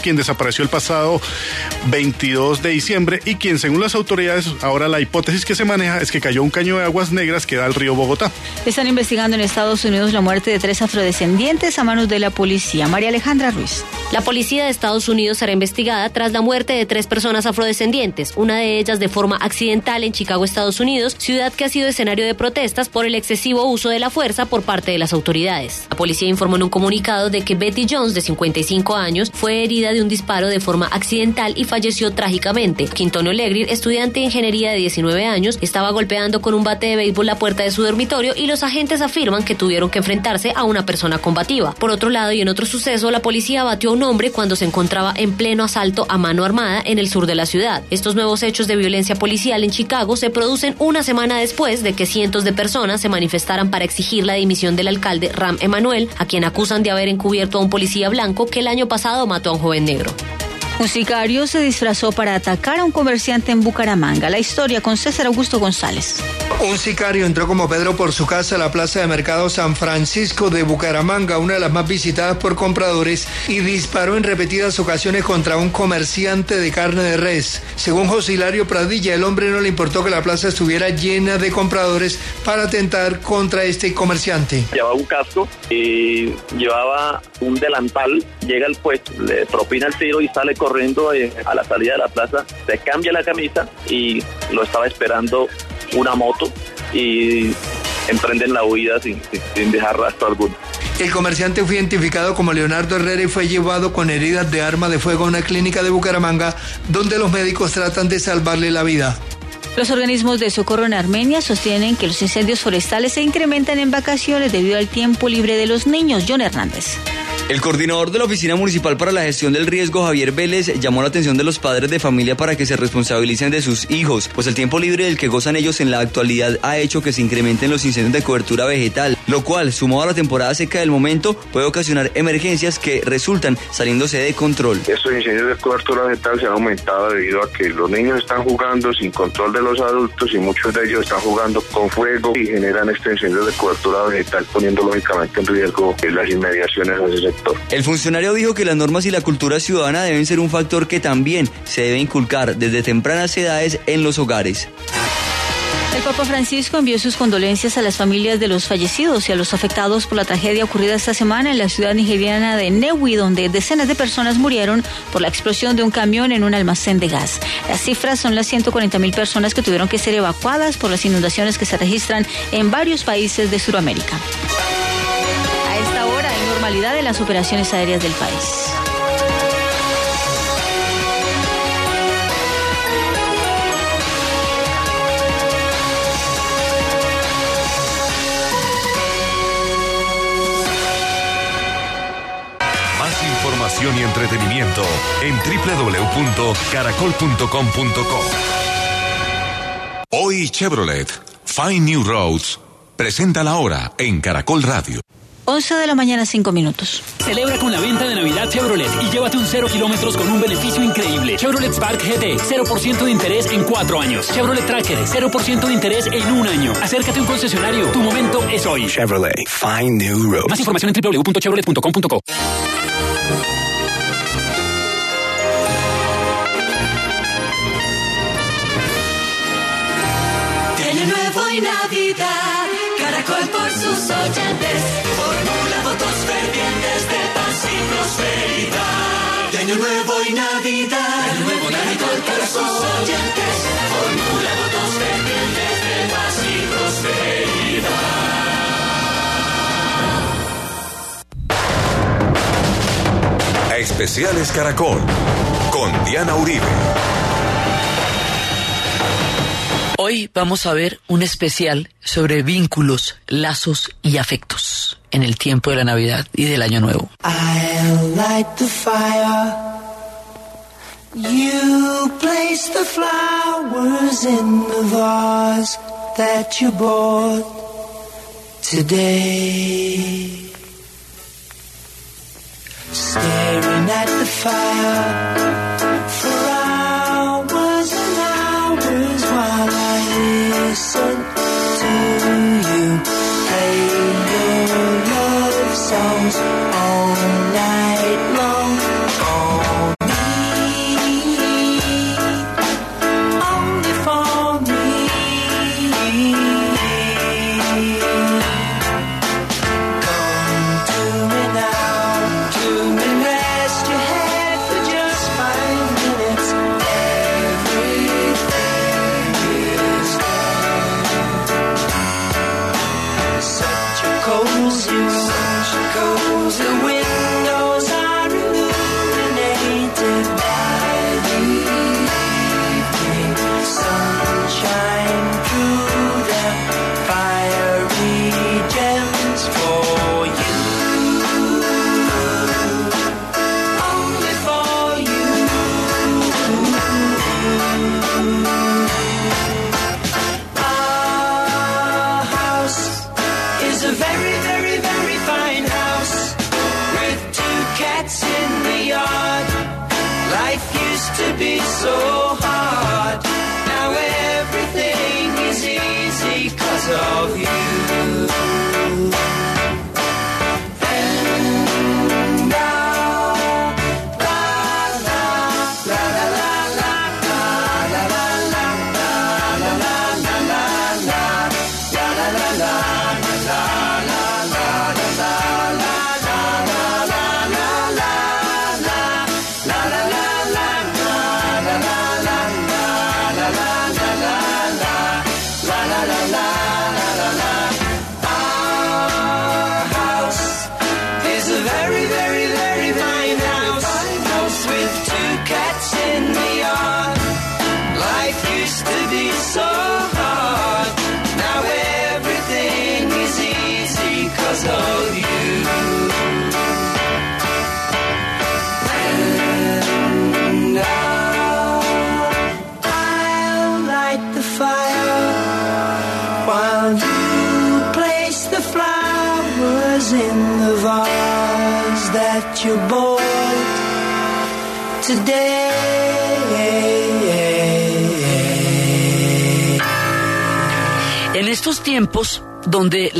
quien desapareció el pasado 22 de diciembre y quien según las autoridades ahora la hipótesis que se maneja es que cayó un caño de aguas negras que da al río Bogotá. Están investigando en Estados Unidos la muerte de tres afrodescendientes a manos de la policía. María Alejandra Ruiz. La policía de Estados Unidos será investigada tras la muerte de tres personas afrodescendientes, una de ellas de forma accidental en Chicago, Estados Unidos, ciudad que ha sido escenario de protestas por el excesivo uso de la fuerza por parte de las autoridades. La policía informó en un comunicado de que Betty Jones, de 55 años, fue herida de un disparo de forma accidental y falleció trágicamente. Quintonio Legrir, estudiante de ingeniería de 19 años, estaba golpeando con un bate de béisbol la puerta de su dormitorio y los agentes afirman que tuvieron que enfrentarse a una persona combativa. Por otro lado, y en otro suceso, la policía batió a un hombre cuando se encontraba en pleno asalto a mano armada en el sur de la ciudad. Estos nuevos hechos de violencia policial en Chicago se producen una semana después de que cientos de personas se manifestaran para exigir la dimisión del alcalde Ram Emanuel, a quien acusan de haber encubierto a un policía blanco que el año pasado mató a un joven negro. Un sicario se disfrazó para atacar a un comerciante en Bucaramanga. La historia con César Augusto González. Un sicario entró como Pedro por su casa a la plaza de mercado San Francisco de Bucaramanga, una de las más visitadas por compradores, y disparó en repetidas ocasiones contra un comerciante de carne de res. Según José Hilario Pradilla, el hombre no le importó que la plaza estuviera llena de compradores para atentar contra este comerciante. Llevaba un casco y llevaba un delantal, llega al puesto, le propina el tiro y sale corriendo eh, a la salida de la plaza, se cambia la camisa y lo estaba esperando una moto y emprenden la huida sin, sin, dejar rastro alguno. El comerciante fue identificado como Leonardo Herrera y fue llevado con heridas de arma de fuego a una clínica de Bucaramanga donde los médicos tratan de salvarle la vida. Los organismos de socorro en Armenia sostienen que los incendios forestales se incrementan en vacaciones debido al tiempo libre de los niños. John Hernández. El coordinador de la Oficina Municipal para la Gestión del Riesgo, Javier Vélez, llamó la atención de los padres de familia para que se responsabilicen de sus hijos, pues el tiempo libre del que gozan ellos en la actualidad ha hecho que se incrementen los incendios de cobertura vegetal, lo cual, sumado a la temporada seca del momento, puede ocasionar emergencias que resultan saliéndose de control. Estos incendios de cobertura vegetal se han aumentado debido a que los niños están jugando sin control de los adultos y muchos de ellos están jugando con fuego y generan este incendio de cobertura vegetal, poniendo lógicamente en riesgo las inmediaciones de ese sector. El funcionario dijo que las normas y la cultura ciudadana deben ser un factor que también se debe inculcar desde tempranas edades en los hogares. El Papa Francisco envió sus condolencias a las familias de los fallecidos y a los afectados por la tragedia ocurrida esta semana en la ciudad nigeriana de Newi, donde decenas de personas murieron por la explosión de un camión en un almacén de gas. Las cifras son las 140 mil personas que tuvieron que ser evacuadas por las inundaciones que se registran en varios países de Sudamérica de las operaciones aéreas del país. Más información y entretenimiento en www.caracol.com.co. Hoy Chevrolet, Find New Roads, presenta la hora en Caracol Radio. 11 de la mañana, 5 minutos. Celebra con la venta de Navidad Chevrolet y llévate un 0 kilómetros con un beneficio increíble. Chevrolet Spark GT, 0% de interés en 4 años. Chevrolet Tracker, 0% de interés en un año. Acércate a un concesionario. Tu momento es hoy. Chevrolet, find new roads. Más información en www.chevrolet.com.co. De nuevo y Navidad, Caracol por sus oyentes Año Nuevo y Navidad. Año Nuevo Navidad para sus oyentes. Formula votos pendientes de paz y prosperidad. Especiales Caracol con Diana Uribe. Hoy vamos a ver un especial sobre vínculos, lazos y afectos en el tiempo de la Navidad y del Año Nuevo. Light the fire. Today. Staring at the fire listen to you. Play your love songs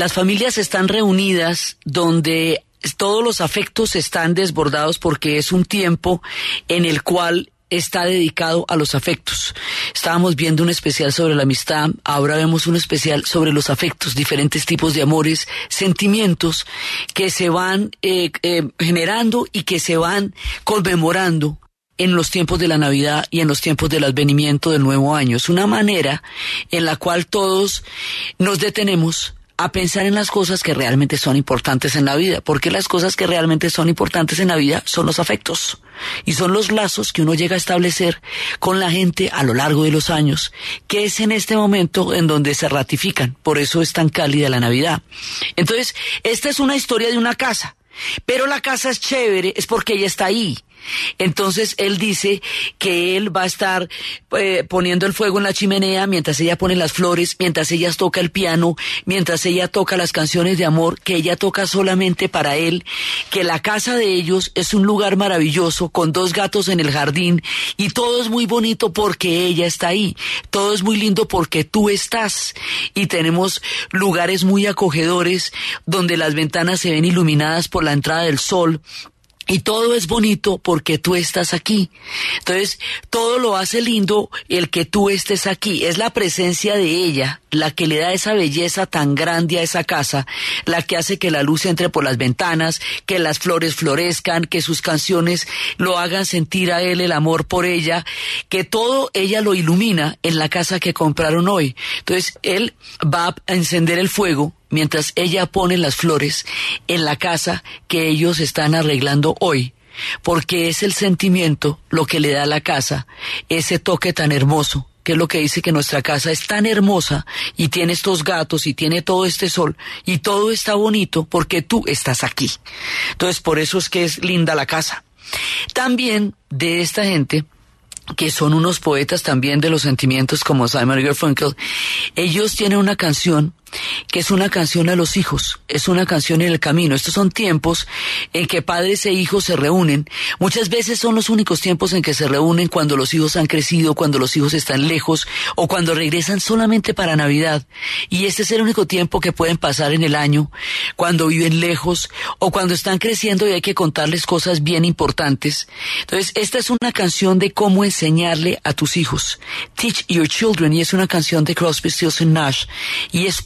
las familias están reunidas, donde todos los afectos están desbordados porque es un tiempo en el cual está dedicado a los afectos. Estábamos viendo un especial sobre la amistad, ahora vemos un especial sobre los afectos, diferentes tipos de amores, sentimientos que se van eh, eh, generando y que se van conmemorando en los tiempos de la Navidad y en los tiempos del advenimiento del nuevo año. Es una manera en la cual todos nos detenemos a pensar en las cosas que realmente son importantes en la vida, porque las cosas que realmente son importantes en la vida son los afectos y son los lazos que uno llega a establecer con la gente a lo largo de los años, que es en este momento en donde se ratifican, por eso es tan cálida la Navidad. Entonces, esta es una historia de una casa, pero la casa es chévere, es porque ella está ahí. Entonces él dice que él va a estar eh, poniendo el fuego en la chimenea mientras ella pone las flores, mientras ella toca el piano, mientras ella toca las canciones de amor que ella toca solamente para él, que la casa de ellos es un lugar maravilloso con dos gatos en el jardín y todo es muy bonito porque ella está ahí, todo es muy lindo porque tú estás. Y tenemos lugares muy acogedores donde las ventanas se ven iluminadas por la entrada del sol y todo es bonito porque tú estás aquí. Entonces, todo lo hace lindo el que tú estés aquí. Es la presencia de ella la que le da esa belleza tan grande a esa casa, la que hace que la luz entre por las ventanas, que las flores florezcan, que sus canciones lo hagan sentir a él el amor por ella, que todo ella lo ilumina en la casa que compraron hoy. Entonces, él va a encender el fuego mientras ella pone las flores en la casa que ellos están arreglando hoy, porque es el sentimiento lo que le da a la casa ese toque tan hermoso que es lo que dice que nuestra casa es tan hermosa y tiene estos gatos y tiene todo este sol y todo está bonito porque tú estás aquí. Entonces por eso es que es linda la casa. También de esta gente que son unos poetas también de los sentimientos como Simon Garfunkel, ellos tienen una canción que es una canción a los hijos, es una canción en el camino. Estos son tiempos en que padres e hijos se reúnen. Muchas veces son los únicos tiempos en que se reúnen cuando los hijos han crecido, cuando los hijos están lejos o cuando regresan solamente para Navidad. Y este es el único tiempo que pueden pasar en el año, cuando viven lejos o cuando están creciendo y hay que contarles cosas bien importantes. Entonces, esta es una canción de cómo enseñarle a tus hijos. Teach Your Children y es una canción de Crosby, Stills Nash y es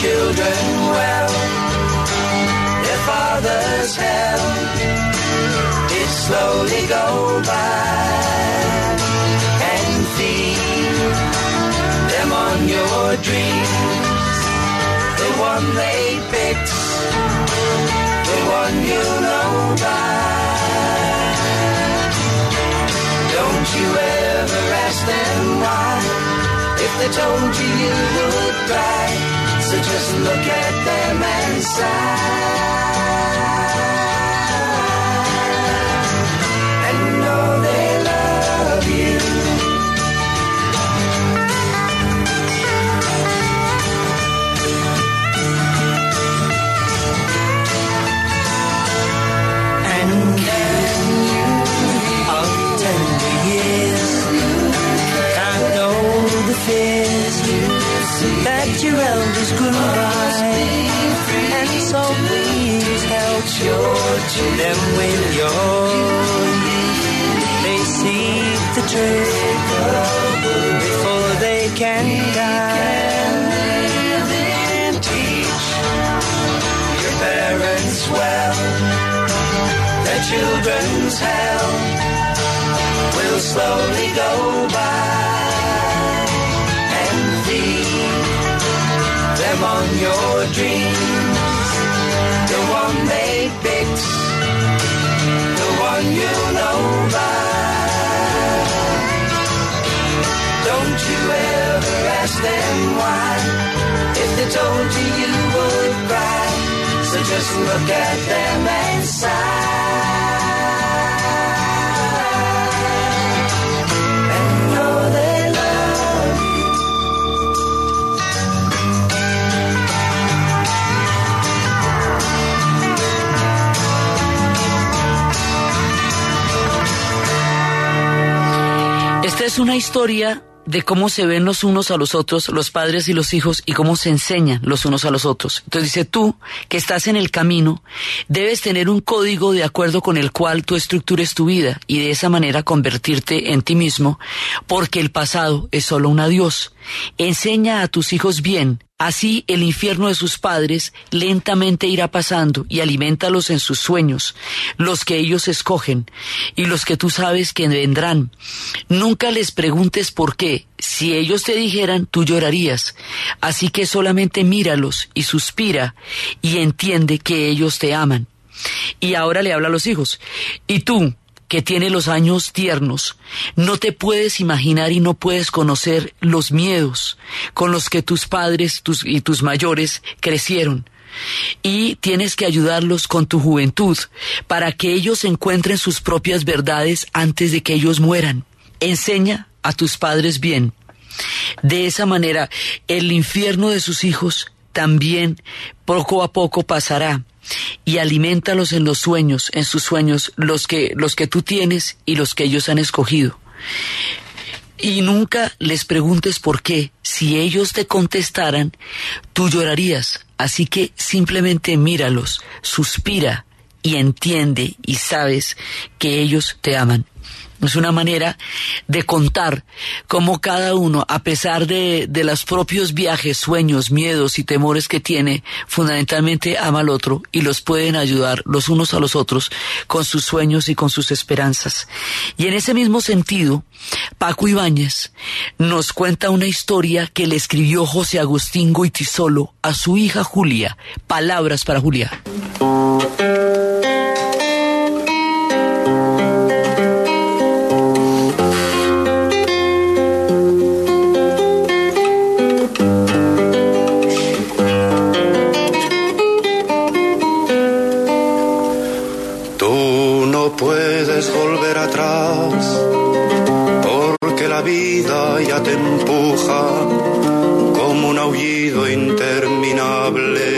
children well. Their father's hell did slowly go by. And feed them on your dreams. The one they picked the one you know by. Don't you ever ask them why. If they told you you would cry, so just look at them and sigh. Historia de cómo se ven los unos a los otros, los padres y los hijos, y cómo se enseñan los unos a los otros. Entonces dice, tú que estás en el camino, debes tener un código de acuerdo con el cual tú estructures tu vida y de esa manera convertirte en ti mismo, porque el pasado es solo un adiós. Enseña a tus hijos bien, Así el infierno de sus padres lentamente irá pasando y alimentalos en sus sueños, los que ellos escogen y los que tú sabes que vendrán. Nunca les preguntes por qué. Si ellos te dijeran, tú llorarías. Así que solamente míralos y suspira y entiende que ellos te aman. Y ahora le habla a los hijos. Y tú, que tiene los años tiernos, no te puedes imaginar y no puedes conocer los miedos con los que tus padres tus, y tus mayores crecieron. Y tienes que ayudarlos con tu juventud para que ellos encuentren sus propias verdades antes de que ellos mueran. Enseña a tus padres bien. De esa manera, el infierno de sus hijos también poco a poco pasará y alimentalos en los sueños, en sus sueños, los que, los que tú tienes y los que ellos han escogido. Y nunca les preguntes por qué. Si ellos te contestaran, tú llorarías. Así que simplemente míralos, suspira y entiende y sabes que ellos te aman. Es una manera de contar cómo cada uno, a pesar de, de los propios viajes, sueños, miedos y temores que tiene, fundamentalmente ama al otro y los pueden ayudar los unos a los otros con sus sueños y con sus esperanzas. Y en ese mismo sentido, Paco Ibáñez nos cuenta una historia que le escribió José Agustín Goitisolo a su hija Julia. Palabras para Julia. La vida ya te empuja como un aullido interminable,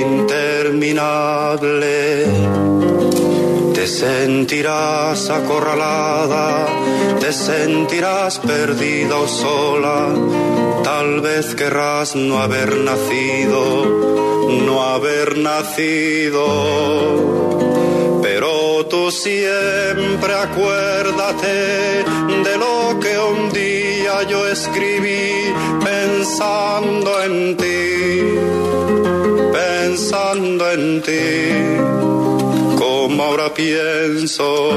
interminable. Te sentirás acorralada, te sentirás perdida o sola, tal vez querrás no haber nacido, no haber nacido. Pero tú siempre acuérdate escribí pensando en ti, pensando en ti, como ahora pienso.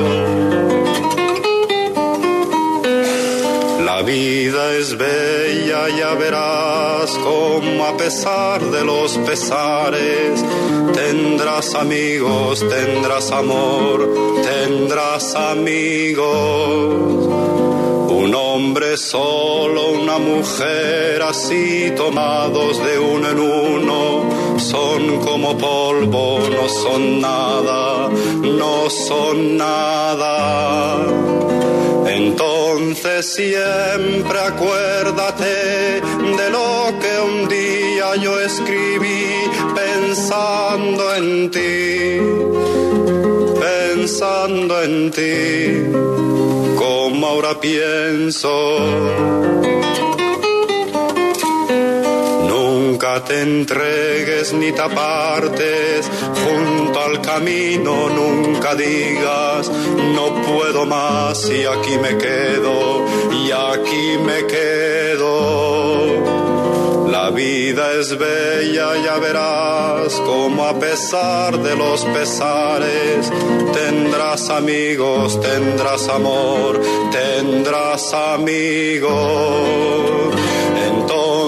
La vida es bella, ya verás como a pesar de los pesares tendrás amigos, tendrás amor, tendrás amigos. Un hombre solo una mujer así tomados de uno en uno son como polvo, no son nada, no son nada. Entonces siempre acuérdate de lo que un día yo escribí pensando en ti, pensando en ti, como ahora pienso. Nunca te entregues ni te apartes junto al camino, nunca digas no puedo más y aquí me quedo, y aquí me quedo. La vida es bella, ya verás como a pesar de los pesares tendrás amigos, tendrás amor, tendrás amigos.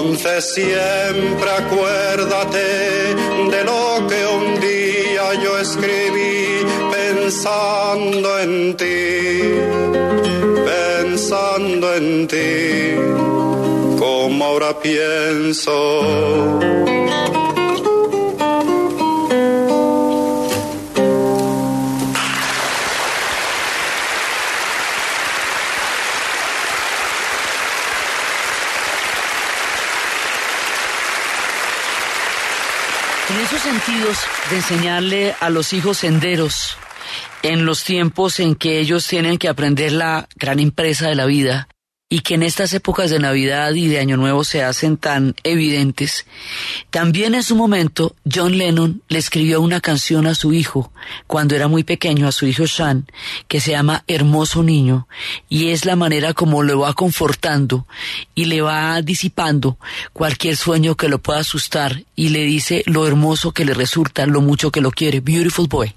Entonces siempre acuérdate de lo que un día yo escribí pensando en ti, pensando en ti, como ahora pienso. De enseñarle a los hijos senderos en los tiempos en que ellos tienen que aprender la gran empresa de la vida y que en estas épocas de Navidad y de Año Nuevo se hacen tan evidentes, también en su momento John Lennon le escribió una canción a su hijo cuando era muy pequeño, a su hijo Sean, que se llama Hermoso Niño, y es la manera como lo va confortando y le va disipando cualquier sueño que lo pueda asustar y le dice lo hermoso que le resulta, lo mucho que lo quiere. Beautiful Boy.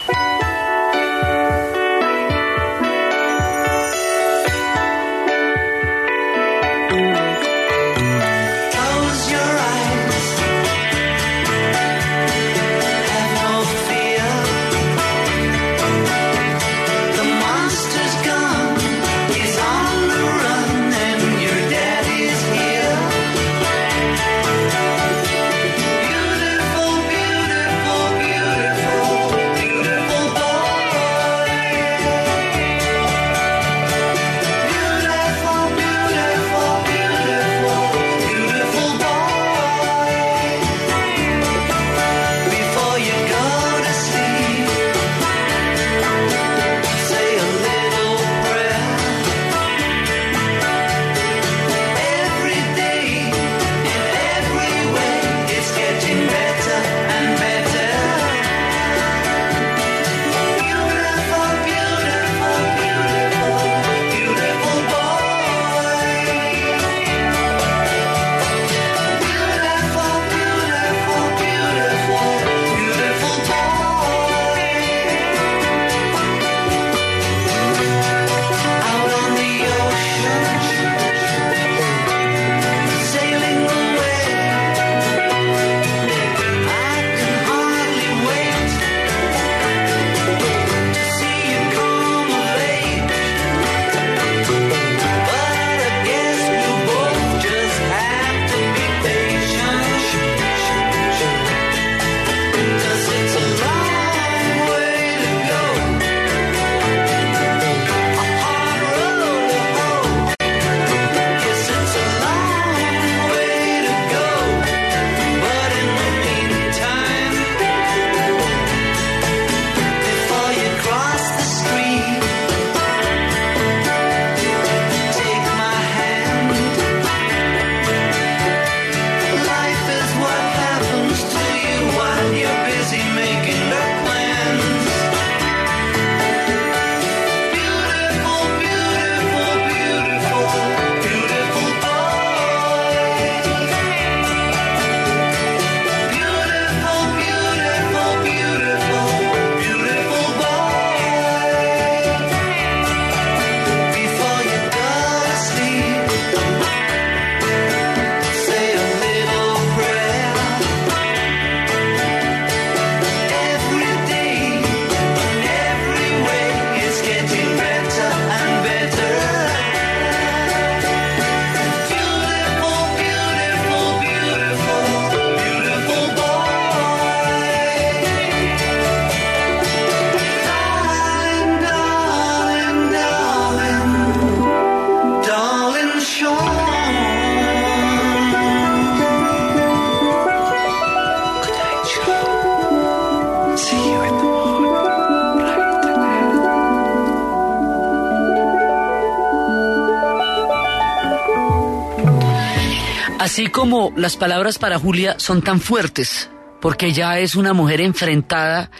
Así como las palabras para Julia son tan fuertes, porque ella es una mujer enfrentada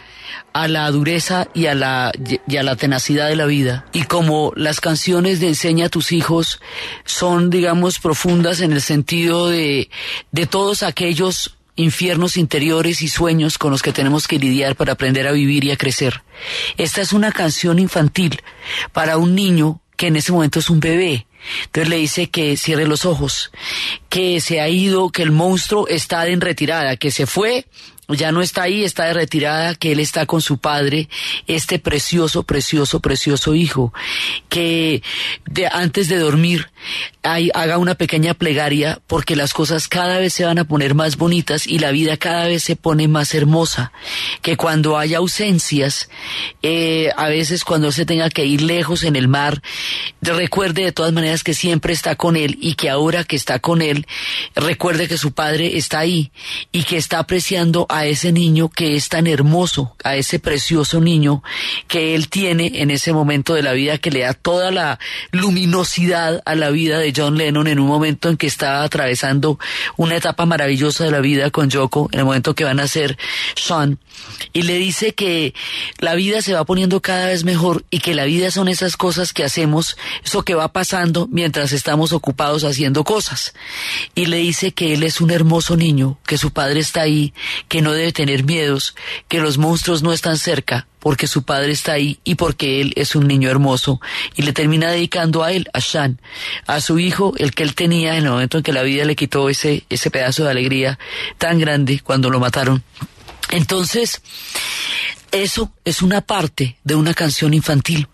a la dureza y a la, y a la tenacidad de la vida. Y como las canciones de Enseña a tus hijos son, digamos, profundas en el sentido de, de todos aquellos infiernos interiores y sueños con los que tenemos que lidiar para aprender a vivir y a crecer. Esta es una canción infantil para un niño que en ese momento es un bebé. Entonces le dice que cierre los ojos, que se ha ido, que el monstruo está en retirada, que se fue ya no está ahí, está de retirada, que él está con su padre, este precioso, precioso, precioso hijo, que de, antes de dormir haga una pequeña plegaria porque las cosas cada vez se van a poner más bonitas y la vida cada vez se pone más hermosa, que cuando haya ausencias, eh, a veces cuando se tenga que ir lejos en el mar, recuerde de todas maneras que siempre está con él y que ahora que está con él, recuerde que su padre está ahí y que está apreciando a ese niño que es tan hermoso, a ese precioso niño que él tiene en ese momento de la vida que le da toda la luminosidad a la vida de John Lennon en un momento en que está atravesando una etapa maravillosa de la vida con Yoko, en el momento que van a ser Sean, y le dice que la vida se va poniendo cada vez mejor y que la vida son esas cosas que hacemos, eso que va pasando mientras estamos ocupados haciendo cosas. Y le dice que él es un hermoso niño, que su padre está ahí, que no debe tener miedos, que los monstruos no están cerca, porque su padre está ahí y porque él es un niño hermoso. Y le termina dedicando a él, a Shan, a su hijo, el que él tenía en el momento en que la vida le quitó ese, ese pedazo de alegría tan grande cuando lo mataron. Entonces, eso es una parte de una canción infantil.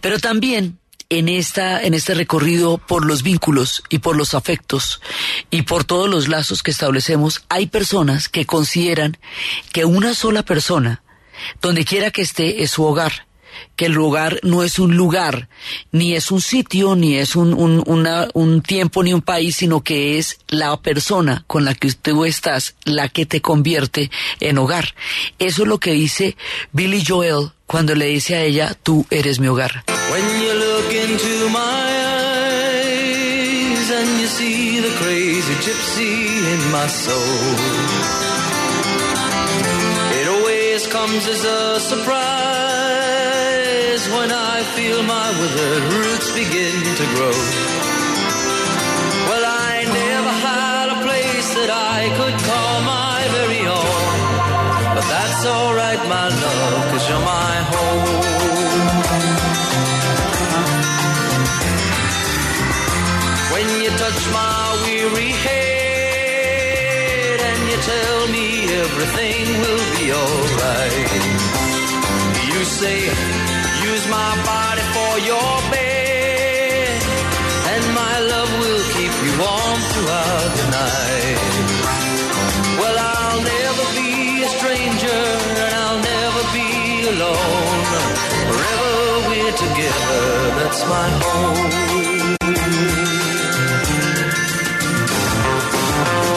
Pero también en esta en este recorrido por los vínculos y por los afectos y por todos los lazos que establecemos, hay personas que consideran que una sola persona donde quiera que esté es su hogar que el lugar no es un lugar, ni es un sitio, ni es un, un, un, tiempo, ni un país, sino que es la persona con la que tú estás la que te convierte en hogar. Eso es lo que dice Billy Joel cuando le dice a ella, tú eres mi hogar. When I feel my withered roots begin to grow. Well, I never had a place that I could that's my love, cause you're my home. When you touch my weary head and you tell me everything will be alright. You say, use my body for your bed, and my love will keep you warm throughout the night. Well, I'll never be a stranger, alone. Forever we're together, that's my home.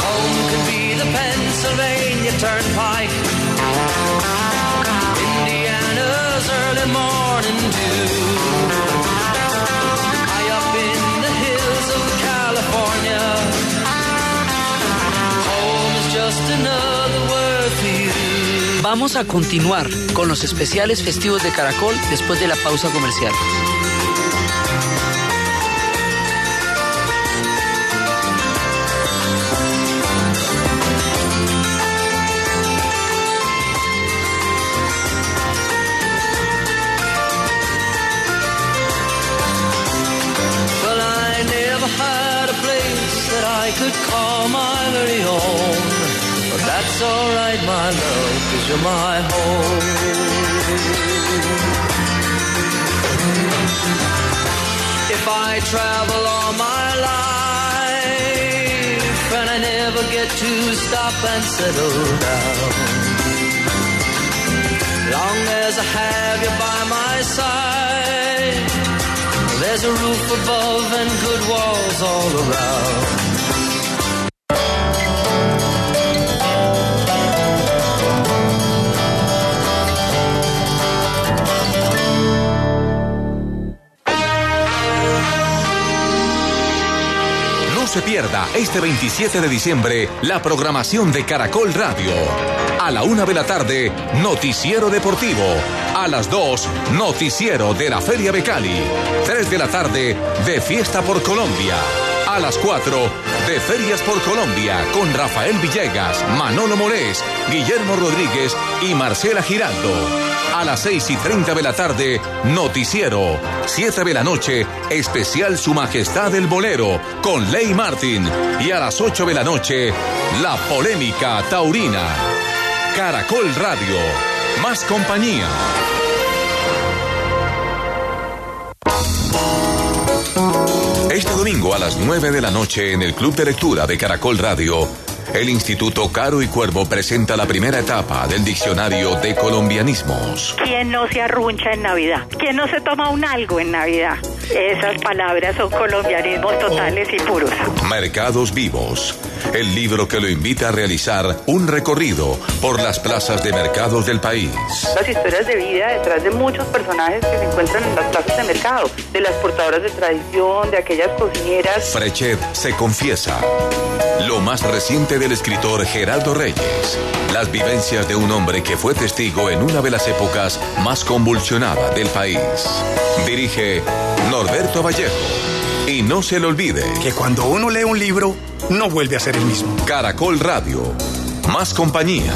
Home could be the Pennsylvania Turnpike, Vamos a continuar con los especiales festivos de Caracol después de la pausa comercial. You're my home. If I travel all my life and I never get to stop and settle down. Long as I have you by my side, there's a roof above and good walls all around. Este 27 de diciembre la programación de Caracol Radio. A la una de la tarde, Noticiero Deportivo. A las dos, Noticiero de la Feria de Cali. Tres de la tarde, de Fiesta por Colombia. A las 4, de Ferias por Colombia, con Rafael Villegas, Manolo Morés, Guillermo Rodríguez y Marcela Giraldo. A las 6 y 30 de la tarde, Noticiero. 7 de la noche, especial Su Majestad el Bolero, con Ley Martin. Y a las 8 de la noche, La Polémica Taurina. Caracol Radio. Más compañía. Este domingo a las 9 de la noche en el Club de Lectura de Caracol Radio, el Instituto Caro y Cuervo presenta la primera etapa del Diccionario de Colombianismos. ¿Quién no se arruncha en Navidad? ¿Quién no se toma un algo en Navidad? Esas palabras son colombianismos totales y puros. Mercados Vivos, el libro que lo invita a realizar un recorrido por las plazas de mercados del país. Las historias de vida detrás de muchos personajes que se encuentran en las plazas de mercado, de las portadoras de tradición, de aquellas cocineras. Frechet se confiesa. Lo más reciente del escritor Geraldo Reyes. Las vivencias de un hombre que fue testigo en una de las épocas más convulsionadas del país. Dirige Norberto Vallejo. Y no se le olvide que cuando uno lee un libro, no vuelve a ser el mismo. Caracol Radio. Más compañía.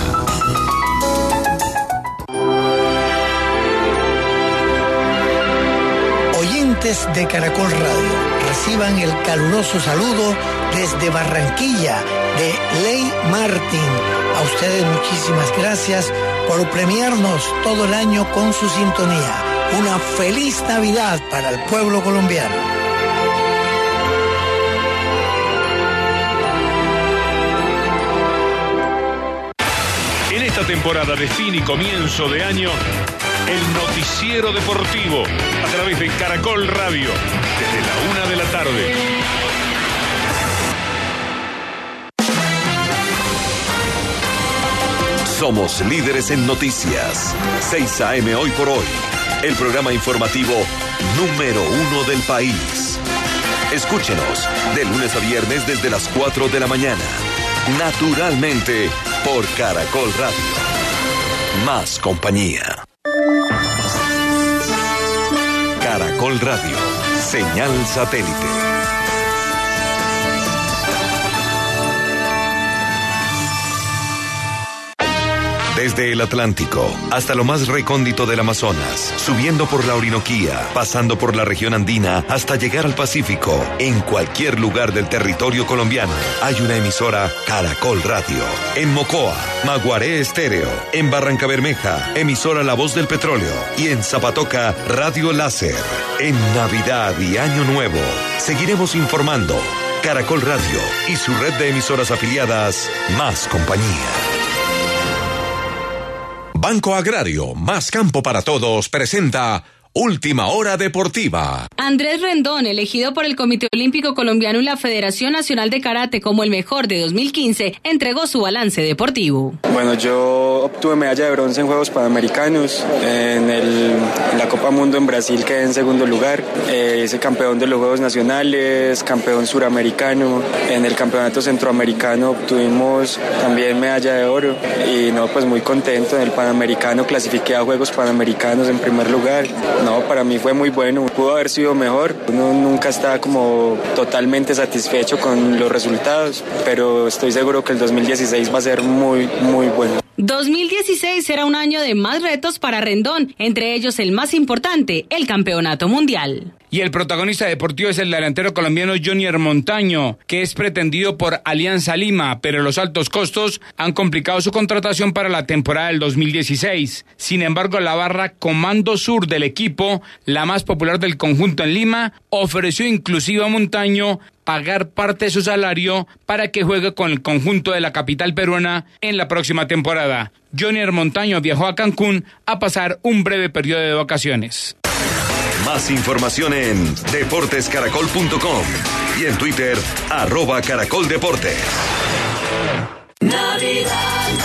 Oyentes de Caracol Radio, reciban el caluroso saludo desde Barranquilla de Ley Martin. A ustedes muchísimas gracias por premiarnos todo el año con su sintonía. Una feliz Navidad para el pueblo colombiano. En esta temporada de fin y comienzo de año, el noticiero deportivo a través de Caracol Radio, desde la una de la tarde. Somos líderes en noticias. 6 AM hoy por hoy. El programa informativo número uno del país. Escúchenos de lunes a viernes desde las 4 de la mañana. Naturalmente por Caracol Radio. Más compañía. Caracol Radio. Señal satélite. Desde el Atlántico hasta lo más recóndito del Amazonas, subiendo por la Orinoquía, pasando por la región andina hasta llegar al Pacífico, en cualquier lugar del territorio colombiano, hay una emisora Caracol Radio. En Mocoa, Maguaré Estéreo. En Barranca Bermeja, emisora La Voz del Petróleo. Y en Zapatoca, Radio Láser. En Navidad y Año Nuevo, seguiremos informando. Caracol Radio y su red de emisoras afiliadas, más compañía. Banco Agrario, más campo para todos, presenta Última Hora Deportiva. Andrés Rendón, elegido por el Comité Olímpico Colombiano y la Federación Nacional de Karate como el mejor de 2015, entregó su balance deportivo. Bueno, yo obtuve medalla de bronce en Juegos Panamericanos, en, la Copa Mundo en Brasil quedé en segundo lugar, eh, campeón de los Juegos Nacionales, campeón suramericano, en el Campeonato Centroamericano obtuvimos también medalla de oro y no, pues muy contento, en el Panamericano clasifiqué a Juegos Panamericanos en primer lugar. No, para mí fue muy bueno, pudo haber sido mejor. Uno nunca está como totalmente satisfecho con los resultados, pero estoy seguro que el 2016 va a ser muy, muy bueno. 2016 será un año de más retos para Rendón, entre ellos el más importante, el Campeonato Mundial. Y el protagonista deportivo es el delantero colombiano Junior Montaño, que es pretendido por Alianza Lima, pero los altos costos han complicado su contratación para la temporada del 2016. Sin embargo, la barra Comando Sur del equipo, la más popular del conjunto en Lima, ofreció inclusive a Montaño pagar parte de su salario para que juegue con el conjunto de la capital peruana en la próxima temporada. Junior Montaño viajó a Cancún a pasar un breve periodo de vacaciones. Más información en deportescaracol.com y en Twitter, arroba caracoldeportes. Navidad,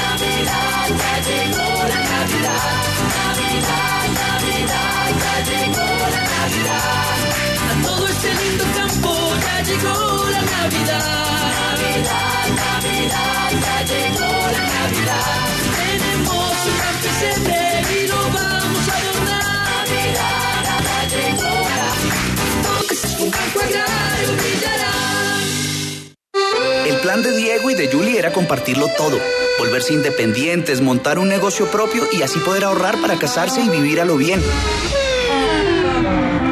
llegó la Navidad. Llegó la Navidad. Tenemos un y vamos a. El plan de Diego y de Julie era compartirlo todo, volverse independientes, montar un negocio propio y así poder ahorrar para casarse y vivir a lo bien.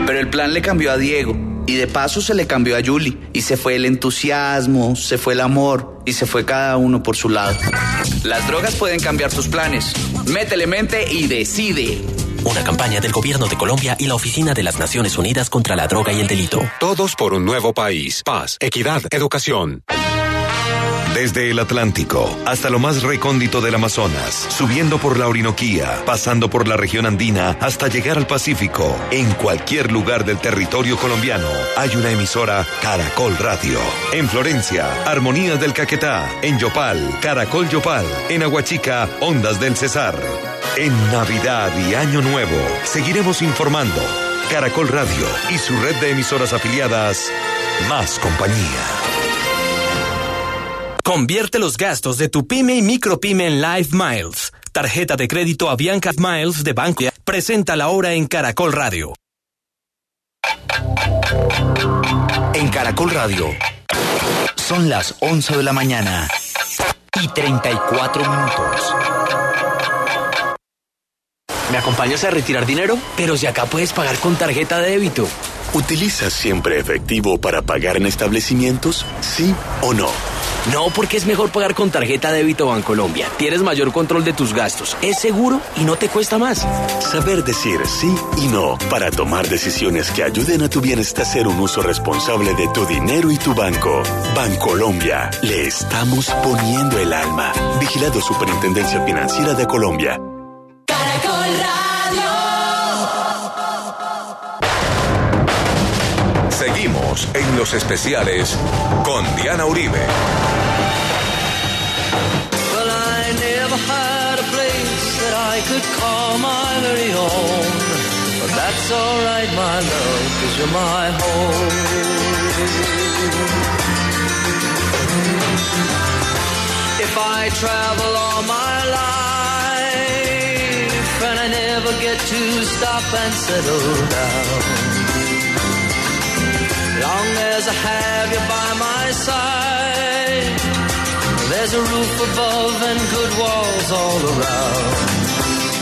Pero el plan le cambió a Diego y de paso se le cambió a Julie y se fue el entusiasmo, se fue el amor y se fue cada uno por su lado. Las drogas pueden cambiar tus planes. Métele mente y decide. Una campaña del Gobierno de Colombia y la Oficina de las Naciones Unidas contra la Droga y el Delito. Todos por un nuevo país. Paz, equidad, educación. Desde el Atlántico hasta lo más recóndito del Amazonas, subiendo por la Orinoquía, pasando por la región andina hasta llegar al Pacífico, en cualquier lugar del territorio colombiano hay una emisora Caracol Radio. En Florencia, Armonías del Caquetá, en Yopal, Caracol Yopal, en Aguachica, Ondas del Cesar. En Navidad y Año Nuevo, seguiremos informando. Caracol Radio y su red de emisoras afiliadas, más compañía. Convierte los gastos de tu pyme y micropyme en Live Miles. Tarjeta de crédito Avianca Miles de Banco. Presenta la hora en Caracol Radio. En Caracol Radio. Son las 11 de la mañana y 34 minutos. ¿Me acompañas a retirar dinero? Pero si acá puedes pagar con tarjeta de débito. ¿Utilizas siempre efectivo para pagar en establecimientos? ¿Sí o no? No, porque es mejor pagar con tarjeta de débito Bancolombia. Tienes mayor control de tus gastos, es seguro y no te cuesta más. Saber decir sí y no para tomar decisiones que ayuden a tu bienestar a hacer un uso responsable de tu dinero y tu banco. Bancolombia, le estamos poniendo el alma. Vigilado Superintendencia Financiera de Colombia. Caracol Seguimos en los especiales con Diana Uribe. Place that I could call my very own. But that's alright, my love, cause you're my home. If I travel all my life and I never get to stop and settle down. Long as I have you by my side, there's a roof above and good walls all around.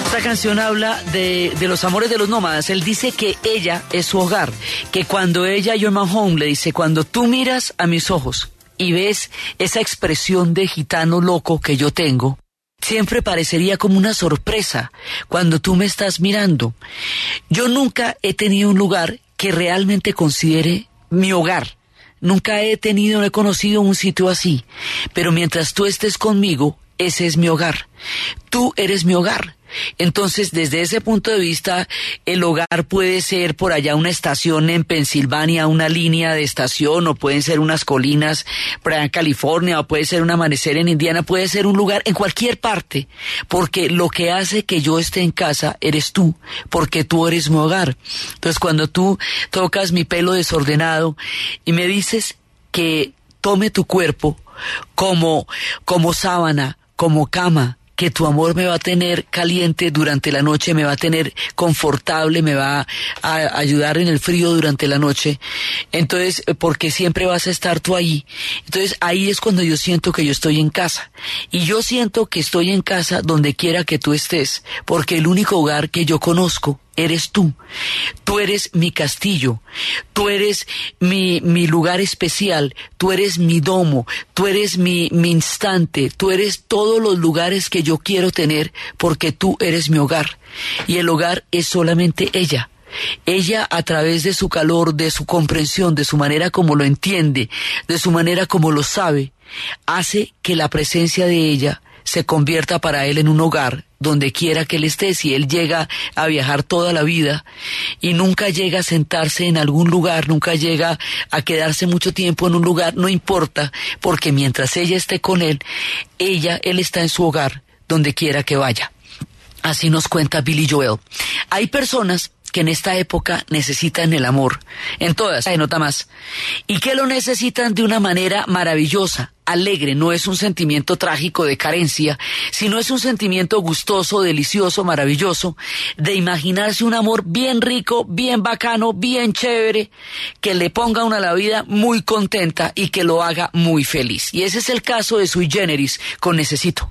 Esta canción habla de, de, los amores de los nómadas. Él dice que ella es su hogar, que cuando ella, You're my home, le dice, cuando tú miras a mis ojos y ves esa expresión de gitano loco que yo tengo, siempre parecería como una sorpresa cuando tú me estás mirando. Yo nunca he tenido un lugar que realmente considere mi hogar. Nunca he tenido, no he conocido un sitio así. Pero mientras tú estés conmigo, ese es mi hogar. Tú eres mi hogar. Entonces, desde ese punto de vista, el hogar puede ser por allá una estación en Pensilvania, una línea de estación, o pueden ser unas colinas en California, o puede ser un amanecer en Indiana, puede ser un lugar en cualquier parte, porque lo que hace que yo esté en casa eres tú, porque tú eres mi hogar. Entonces, cuando tú tocas mi pelo desordenado y me dices que tome tu cuerpo como, como sábana, como cama, que tu amor me va a tener caliente durante la noche, me va a tener confortable, me va a ayudar en el frío durante la noche. Entonces, porque siempre vas a estar tú ahí. Entonces, ahí es cuando yo siento que yo estoy en casa. Y yo siento que estoy en casa donde quiera que tú estés, porque el único hogar que yo conozco eres tú. Tú eres mi castillo, tú eres mi, mi lugar especial, tú eres mi domo, tú eres mi, mi instante, tú eres todos los lugares que yo quiero tener porque tú eres mi hogar. Y el hogar es solamente ella. Ella a través de su calor, de su comprensión, de su manera como lo entiende, de su manera como lo sabe, hace que la presencia de ella se convierta para él en un hogar donde quiera que él esté, si él llega a viajar toda la vida y nunca llega a sentarse en algún lugar, nunca llega a quedarse mucho tiempo en un lugar, no importa, porque mientras ella esté con él, ella, él está en su hogar, donde quiera que vaya. Así nos cuenta Billy Joel. Hay personas que en esta época necesitan el amor, en todas, se nota más, y que lo necesitan de una manera maravillosa, alegre, no es un sentimiento trágico de carencia, sino es un sentimiento gustoso, delicioso, maravilloso, de imaginarse un amor bien rico, bien bacano, bien chévere, que le ponga una la vida muy contenta y que lo haga muy feliz. Y ese es el caso de Sui Generis con. Necesito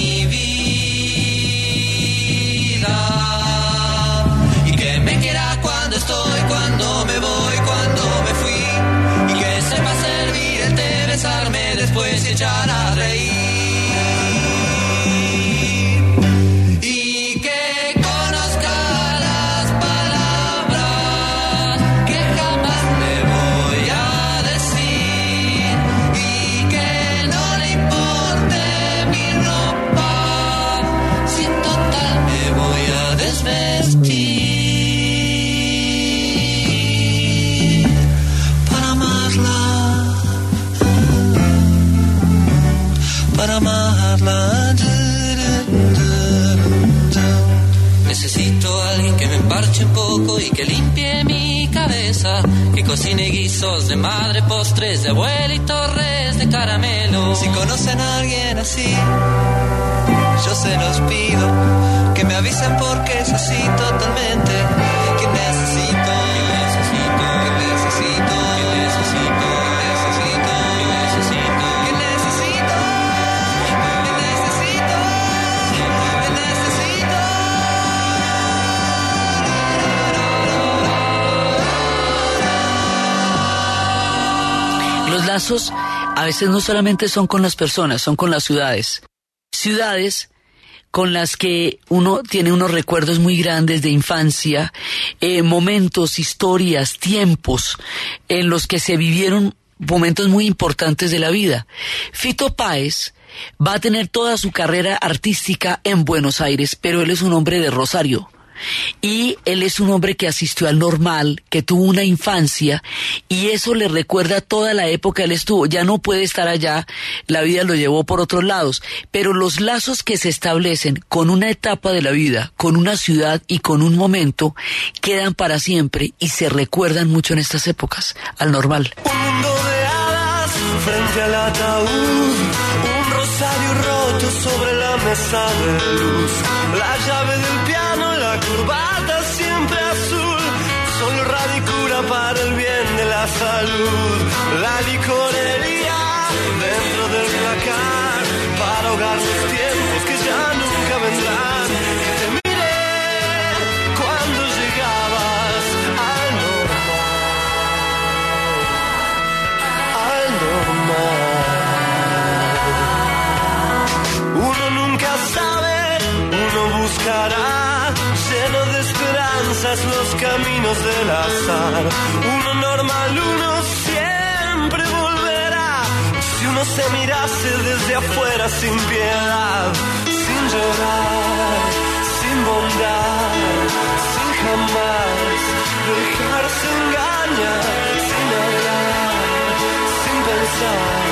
Chara. Que cocine guisos de madre, postres de abuela y torres de caramelo. Si conocen a alguien así, yo se los pido. Que me avisen porque es así totalmente. A veces no solamente son con las personas, son con las ciudades. Ciudades con las que uno tiene unos recuerdos muy grandes de infancia, eh, momentos, historias, tiempos en los que se vivieron momentos muy importantes de la vida. Fito Páez va a tener toda su carrera artística en Buenos Aires, pero él es un hombre de Rosario. Y él es un hombre que asistió al normal, que tuvo una infancia, y eso le recuerda toda la época él estuvo. Ya no puede estar allá, la vida lo llevó por otros lados, pero los lazos que se establecen con una etapa de la vida, con una ciudad y con un momento, quedan para siempre y se recuerdan mucho en estas épocas, al normal. mundo de hadas frente al ataúd, un rosario roto sobre la mesa de luz, la llave del de la licorería dentro del placar para ahogar los tiempos que ya nunca vendrán. Te miré cuando llegabas al normal, al normal. Uno nunca sabe, uno buscará, los caminos del azar. Uno normal, uno siempre volverá. Si uno se mirase desde afuera sin piedad, sin llorar, sin bondad, sin jamás dejarse engañar, sin hablar, sin pensar,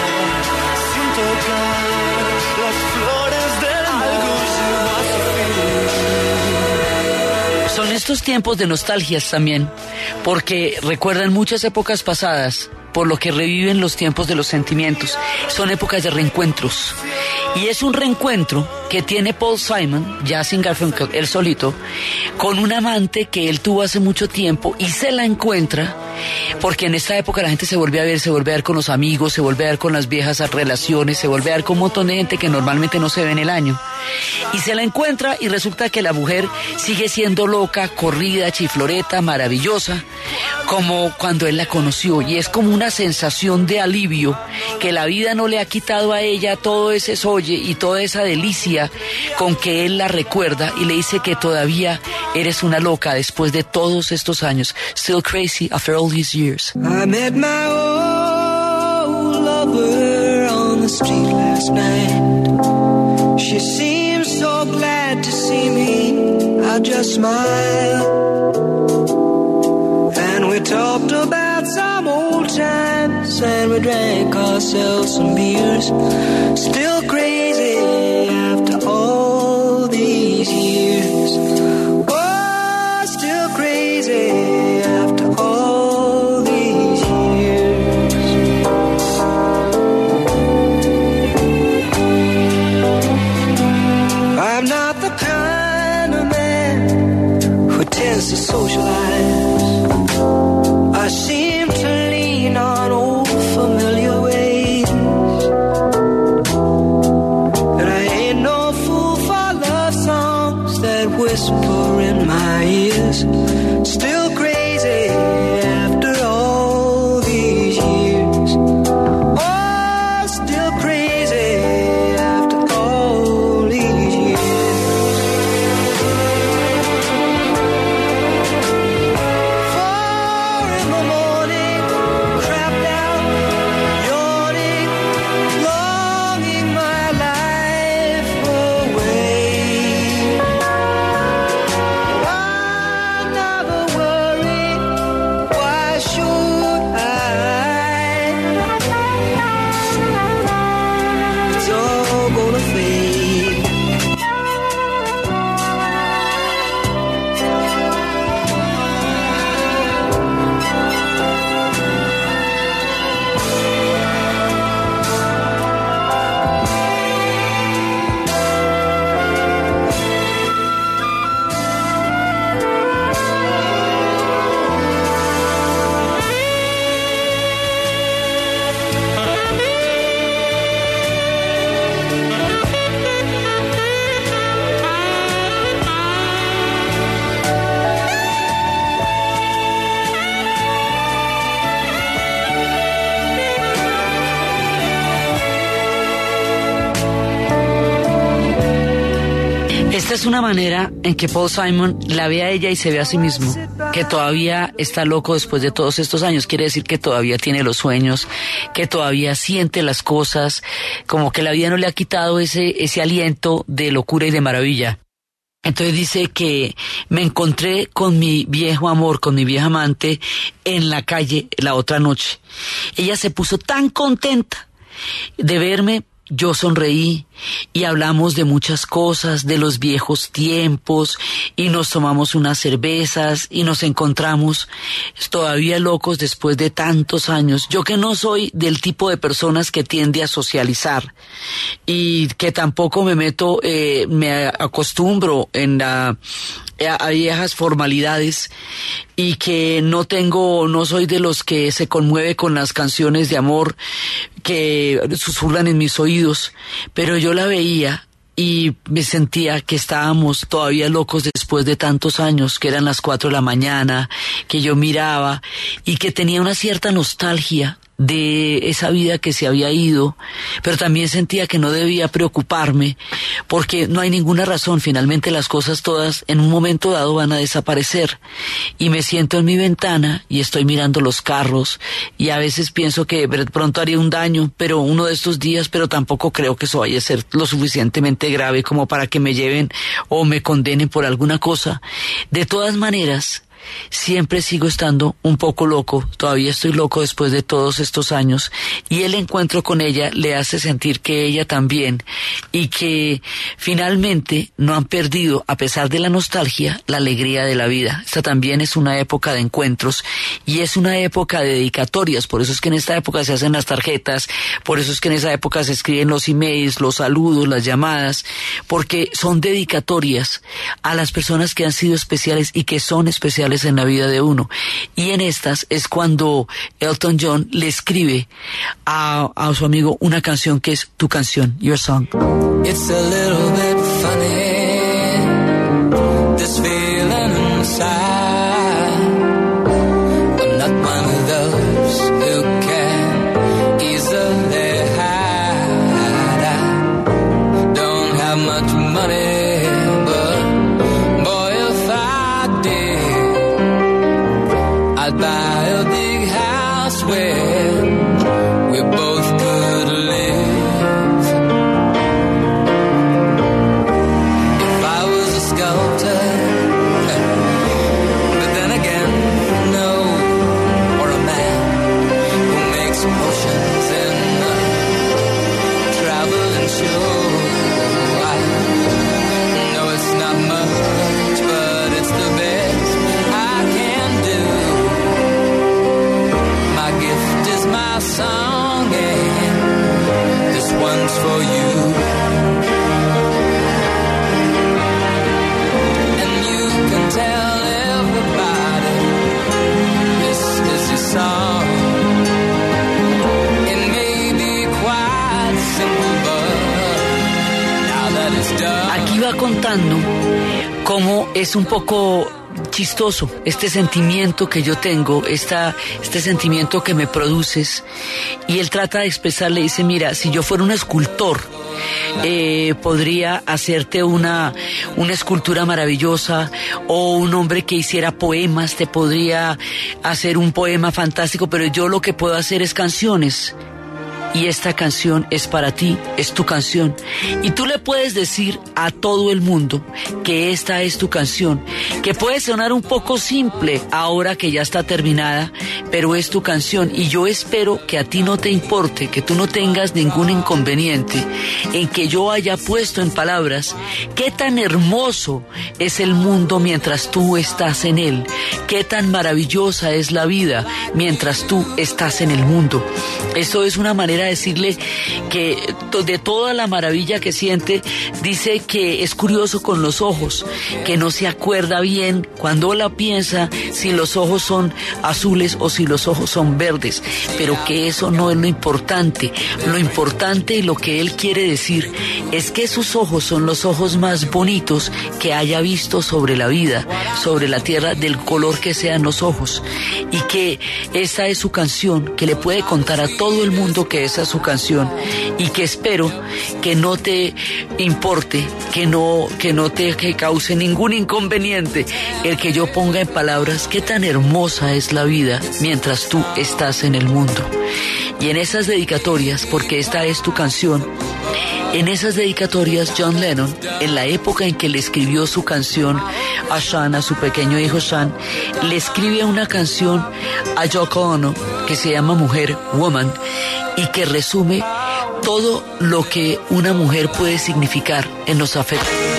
Son estos tiempos de nostalgias también, porque recuerdan muchas épocas pasadas, por lo que reviven los tiempos de los sentimientos. Son épocas de reencuentros. Y es un reencuentro que tiene Paul Simon, ya sin Garfunkel, él solito, con un amante que él tuvo hace mucho tiempo y se la encuentra, porque en esta época la gente se vuelve a ver, se vuelve a ver con los amigos, se vuelve a ver con las viejas relaciones, se vuelve a ver con un montón de gente que normalmente no se ve en el año. Y se la encuentra y resulta que la mujer sigue siendo loca, corrida, chifloreta, maravillosa, como cuando él la conoció y es como una sensación de alivio que la vida no le ha quitado a ella todo ese solle y toda esa delicia con que él la recuerda y le dice que todavía eres una loca después de todos estos años. Still crazy after all these years. I met my old lover on the street last night. She seemed so glad to see me. I just smiled. We talked about some old times and we drank ourselves some beers. Still crazy es una manera en que Paul Simon la ve a ella y se ve a sí mismo, que todavía está loco después de todos estos años. Quiere decir que todavía tiene los sueños, que todavía siente las cosas, como que la vida no le ha quitado ese, ese aliento de locura y de maravilla. Entonces dice que me encontré con mi viejo amor, con mi vieja amante en la calle la otra noche. Ella se puso tan contenta de verme, yo sonreí y hablamos de muchas cosas, de los viejos tiempos y nos tomamos unas cervezas y nos encontramos todavía locos después de tantos años. Yo que no soy del tipo de personas que tiende a socializar y que tampoco me meto, eh, me acostumbro en la a, a viejas formalidades y que no tengo, no soy de los que se conmueve con las canciones de amor que susurran en mis oídos, pero yo la veía y me sentía que estábamos todavía locos después de tantos años, que eran las cuatro de la mañana, que yo miraba y que tenía una cierta nostalgia de esa vida que se había ido, pero también sentía que no debía preocuparme porque no hay ninguna razón, finalmente las cosas todas en un momento dado van a desaparecer y me siento en mi ventana y estoy mirando los carros y a veces pienso que pronto haría un daño, pero uno de estos días, pero tampoco creo que eso vaya a ser lo suficientemente grave como para que me lleven o me condenen por alguna cosa. De todas maneras, siempre sigo estando un poco loco, todavía estoy loco después de todos estos años y el encuentro con ella le hace sentir que ella también y que finalmente no han perdido, a pesar de la nostalgia, la alegría de la vida. Esta también es una época de encuentros y es una época de dedicatorias, por eso es que en esta época se hacen las tarjetas, por eso es que en esa época se escriben los emails, los saludos, las llamadas, porque son dedicatorias a las personas que han sido especiales y que son especiales en la vida de uno. Y en estas es cuando Elton John le escribe a, a su amigo una canción que es tu canción, Your Song. It's a little bit funny, es un poco chistoso este sentimiento que yo tengo, esta, este sentimiento que me produces. Y él trata de expresarle, dice, mira, si yo fuera un escultor, eh, podría hacerte una, una escultura maravillosa o un hombre que hiciera poemas, te podría hacer un poema fantástico, pero yo lo que puedo hacer es canciones y esta canción es para ti, es tu canción. Y tú le puedes decir a todo el mundo que esta es tu canción, que puede sonar un poco simple ahora que ya está terminada, pero es tu canción. Y yo espero que a ti no te importe, que tú no tengas ningún inconveniente en que yo haya puesto en palabras qué tan hermoso es el mundo mientras tú estás en él, qué tan maravillosa es la vida mientras tú estás en el mundo. Eso es una manera de decirle que de toda la maravilla que siente, dice que es curioso con los ojos, que no se acuerda bien cuando la piensa si los ojos son azules o si los ojos son verdes, pero que eso no es lo importante. Lo importante y lo que él quiere decir es que sus ojos son los ojos más bonitos que haya visto sobre la vida, sobre la tierra, del color que sean los ojos. Y que esa es su canción, que le puede contar a todo el mundo que esa es su canción. Y que espero que no te importe, que no, que no te que cause ningún inconveniente el que yo ponga en palabras qué tan hermosa es la vida mientras tú estás en el mundo. Y en esas dedicatorias, porque esta es tu canción, en esas dedicatorias, John Lennon, en la época en que le escribió su canción a Sean, a su pequeño hijo Sean, le escribe una canción a Yoko Ono que se llama Mujer, Woman, y que resume todo lo que una mujer puede significar en los afectos.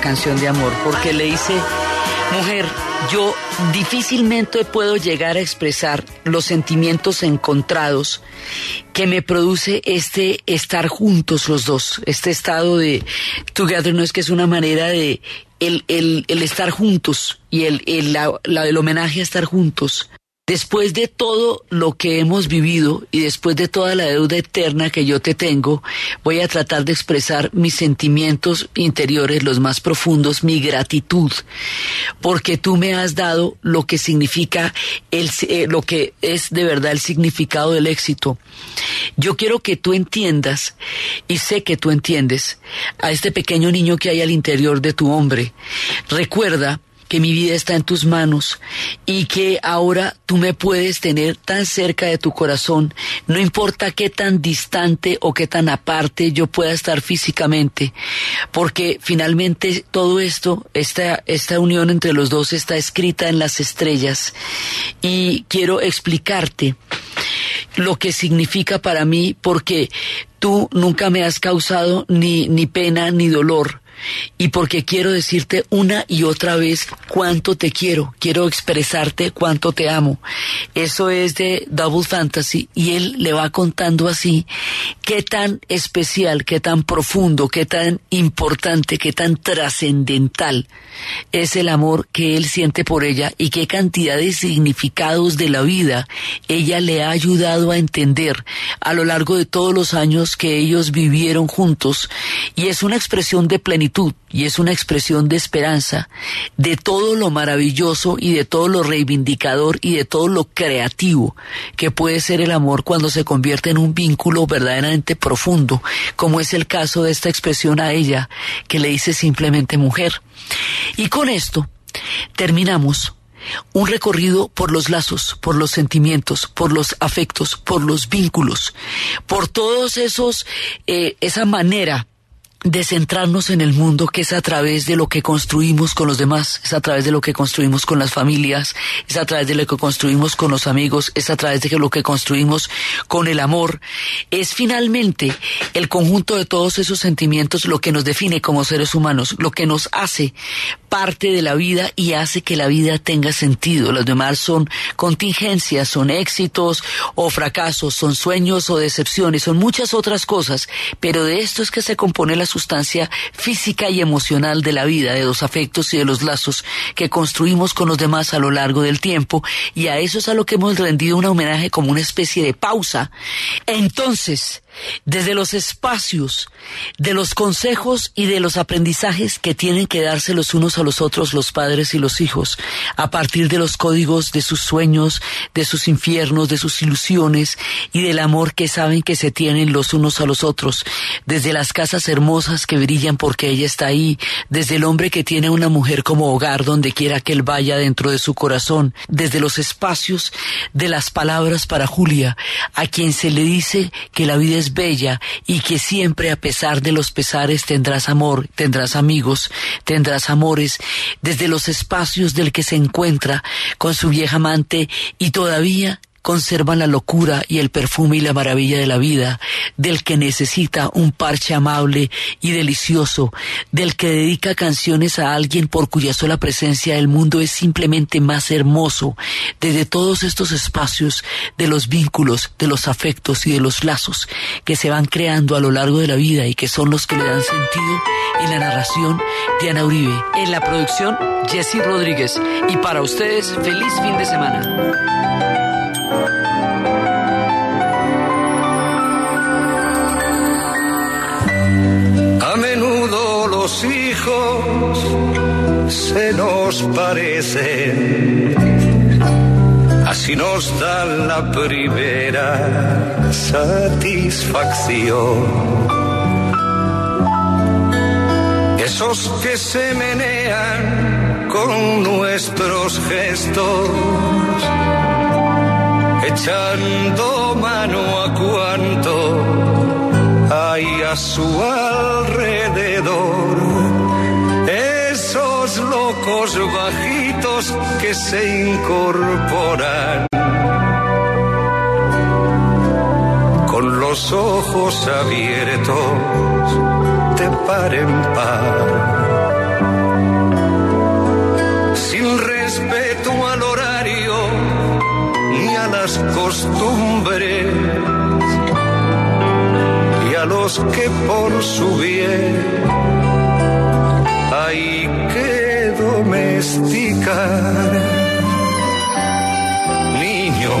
Canción de amor porque le dice, mujer, yo difícilmente puedo llegar a expresar los sentimientos encontrados que me produce este estar juntos los dos, este estado de together no es que es una manera de el, el, el estar juntos y el, el, la- el homenaje a estar juntos. Después de todo lo que hemos vivido y después de toda la deuda eterna que yo te tengo, voy a tratar de expresar mis sentimientos interiores, los más profundos, mi gratitud, porque tú me has dado lo que significa el, eh, lo que es de verdad el significado del éxito. Yo quiero que tú entiendas, y sé que tú entiendes, a este pequeño niño que hay al interior de tu hombre. Recuerda que mi vida está en tus manos y que ahora tú me puedes tener tan cerca de tu corazón, no importa qué tan distante o qué tan aparte yo pueda estar físicamente, porque finalmente todo esto, esta, esta unión entre los dos está escrita en las estrellas. Y quiero explicarte lo que significa para mí porque tú nunca me has causado ni, ni pena ni dolor y porque quiero decirte una y otra vez cuánto te quiero, quiero expresarte cuánto te amo. Eso es de Double Fantasy y él le va contando así qué tan especial, qué tan profundo, qué tan importante, qué tan trascendental es el amor que él siente por ella y qué cantidad de significados de la vida ella le ha ayudado a entender a lo largo de todos los años que ellos vivieron juntos y es una expresión de plenitud y es una expresión de esperanza de todo lo maravilloso y de todo lo reivindicador y de todo lo creativo que puede ser el amor cuando se convierte en un vínculo verdaderamente profundo, como es el caso de esta expresión a ella que le dice simplemente mujer. Y con esto terminamos un recorrido por los lazos, por los sentimientos, por los afectos, por los vínculos, por todos esos, eh, esa manera de centrarnos en el mundo que es a través de lo que construimos con los demás, es a través de lo que construimos con las familias, es a través de lo que construimos con los amigos, es a través de lo que construimos con el amor, es finalmente el conjunto de todos esos sentimientos lo que nos define como seres humanos, lo que nos hace parte de la vida y hace que la vida tenga sentido. Los demás son contingencias, son éxitos o fracasos, son sueños o decepciones, son muchas otras cosas, pero de esto es que se compone la sustancia física y emocional de la vida, de los afectos y de los lazos que construimos con los demás a lo largo del tiempo y a eso es a lo que hemos rendido un homenaje como una especie de pausa. Entonces, desde los espacios, de los consejos y de los aprendizajes que tienen que darse los unos a los otros los padres y los hijos, a partir de los códigos de sus sueños, de sus infiernos, de sus ilusiones y del amor que saben que se tienen los unos a los otros, desde las casas hermosas que brillan porque ella está ahí, desde el hombre que tiene a una mujer como hogar donde quiera que él vaya dentro de su corazón, desde los espacios de las palabras para Julia, a quien se le dice que la vida es bella y que siempre a pesar de los pesares tendrás amor, tendrás amigos, tendrás amores, desde los espacios del que se encuentra con su vieja amante y todavía conservan la locura y el perfume y la maravilla de la vida, del que necesita un parche amable y delicioso, del que dedica canciones a alguien por cuya sola presencia el mundo es simplemente más hermoso, desde todos estos espacios de los vínculos, de los afectos y de los lazos que se van creando a lo largo de la vida y que son los que le dan sentido en la narración de Ana Uribe, en la producción Jesse Rodríguez y para ustedes feliz fin de semana. A menudo los hijos se nos parecen, así nos dan la primera satisfacción. Esos que se menean con nuestros gestos, echando mano a cuanto hay a su alrededor. Esos locos bajitos que se incorporan con los ojos abiertos de par en par. Costumbres y a los que por su bien hay que domesticar. Niño,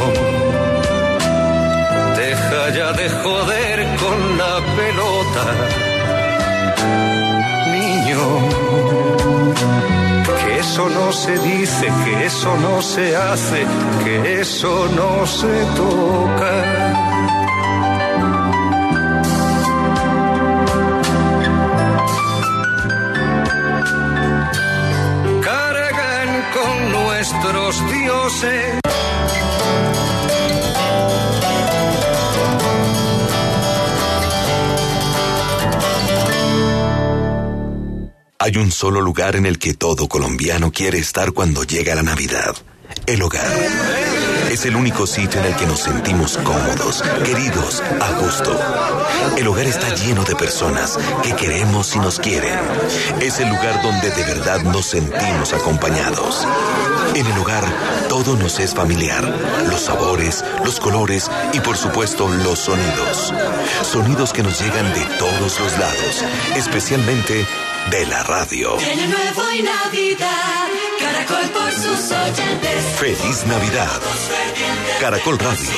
deja ya de joder con la pelota. Niño, eso no se dice, que eso no se hace, que eso no se toca. cargan con nuestros dioses. Hay un solo lugar en el que todo colombiano quiere estar cuando llega la Navidad. El hogar. Es el único sitio en el que nos sentimos cómodos, queridos, a gusto. El hogar está lleno de personas que queremos y nos quieren. Es el lugar donde de verdad nos sentimos acompañados. En el hogar todo nos es familiar. Los sabores, los colores y por supuesto los sonidos. Sonidos que nos llegan de todos los lados, especialmente de la radio. Año nuevo y Navidad, Caracol por sus oyentes. Feliz Navidad. Caracol Radio.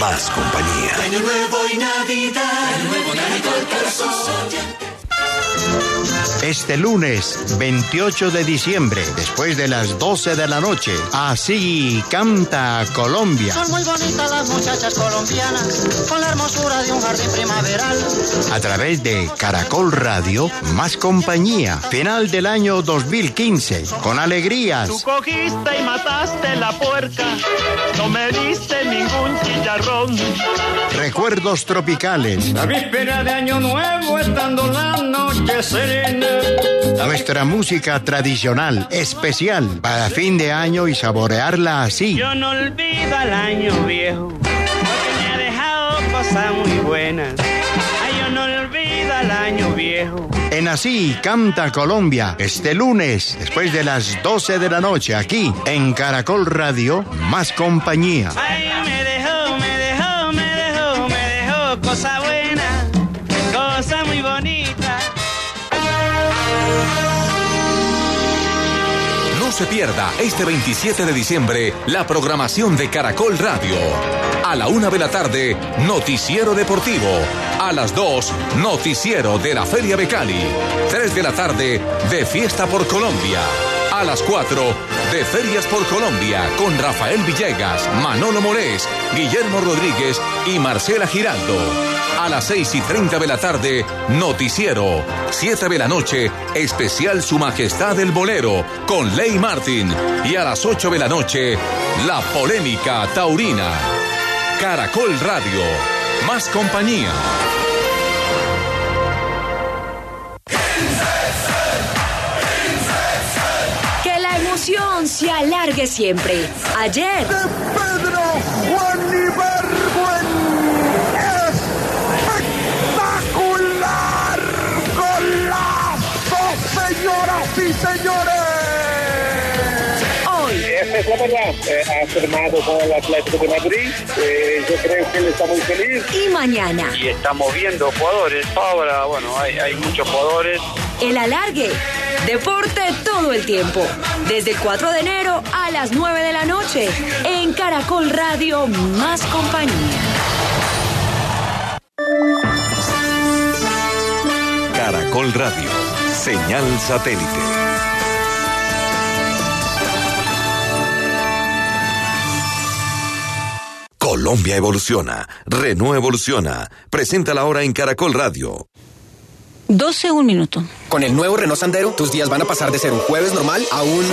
Más compañía. Año nuevo y Navidad, Caracol por sus oyentes. Este lunes 28 de diciembre, después de las 12 de la noche, así canta Colombia. Son muy bonitas las muchachas colombianas, con la hermosura de un jardín primaveral. A través de Caracol Radio, más compañía. Final del año 2015, con alegrías, Tú cogiste y mataste la puerca, no me diste ningún chicharrón. recuerdos tropicales, La víspera de año nuevo, estando la noche. Nuestra música tradicional, especial, para fin de año y saborearla así. Yo no olvido al año viejo, porque me ha dejado cosas muy buenas. Ay, yo no olvido al año viejo. En Así Canta Colombia, este lunes, después de las 12 de la noche, aquí en Caracol Radio, más compañía. Ay, me No se pierda este 27 de diciembre la programación de Caracol Radio. A la una de la tarde, Noticiero Deportivo. A las 2, Noticiero de la Feria de Cali. 3 de la tarde, de Fiesta por Colombia. A las 4, de Ferias por Colombia, con Rafael Villegas, Manolo Morés, Guillermo Rodríguez y Marcela Giraldo. A las 6 y 30 de la tarde, Noticiero. 7 de la noche, especial Su Majestad el Bolero, con Ley Martin. Y a las 8 de la noche, La Polémica Taurina. Caracol Radio. Más compañía. Que la emoción se alargue siempre. Ayer. La verdad. Eh, ha firmado con el Atlético de Madrid. Eh, yo creo que él está muy feliz. Y mañana. Y estamos viendo jugadores. Ahora, bueno, hay, hay muchos jugadores. El alargue. Deporte todo el tiempo. Desde el 4 de enero a las 9 de la noche. En Caracol Radio Más Compañía. Caracol Radio. Señal satélite. Colombia evoluciona. Renault evoluciona. Presenta la hora en Caracol Radio. 12 un minuto. Con el nuevo Renault Sandero, tus días van a pasar de ser un jueves normal a un...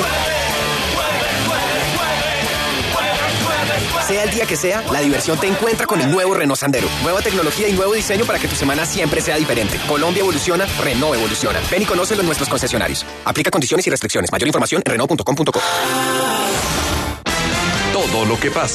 Sea el día que sea, la diversión te encuentra con el nuevo Renault Sandero. Nueva tecnología y nuevo diseño para que tu semana siempre sea diferente. Colombia evoluciona, Renault evoluciona. Ven y conócelo en nuestros concesionarios. Aplica condiciones y restricciones. Mayor información en Renault.com.co. Todo lo que pasa.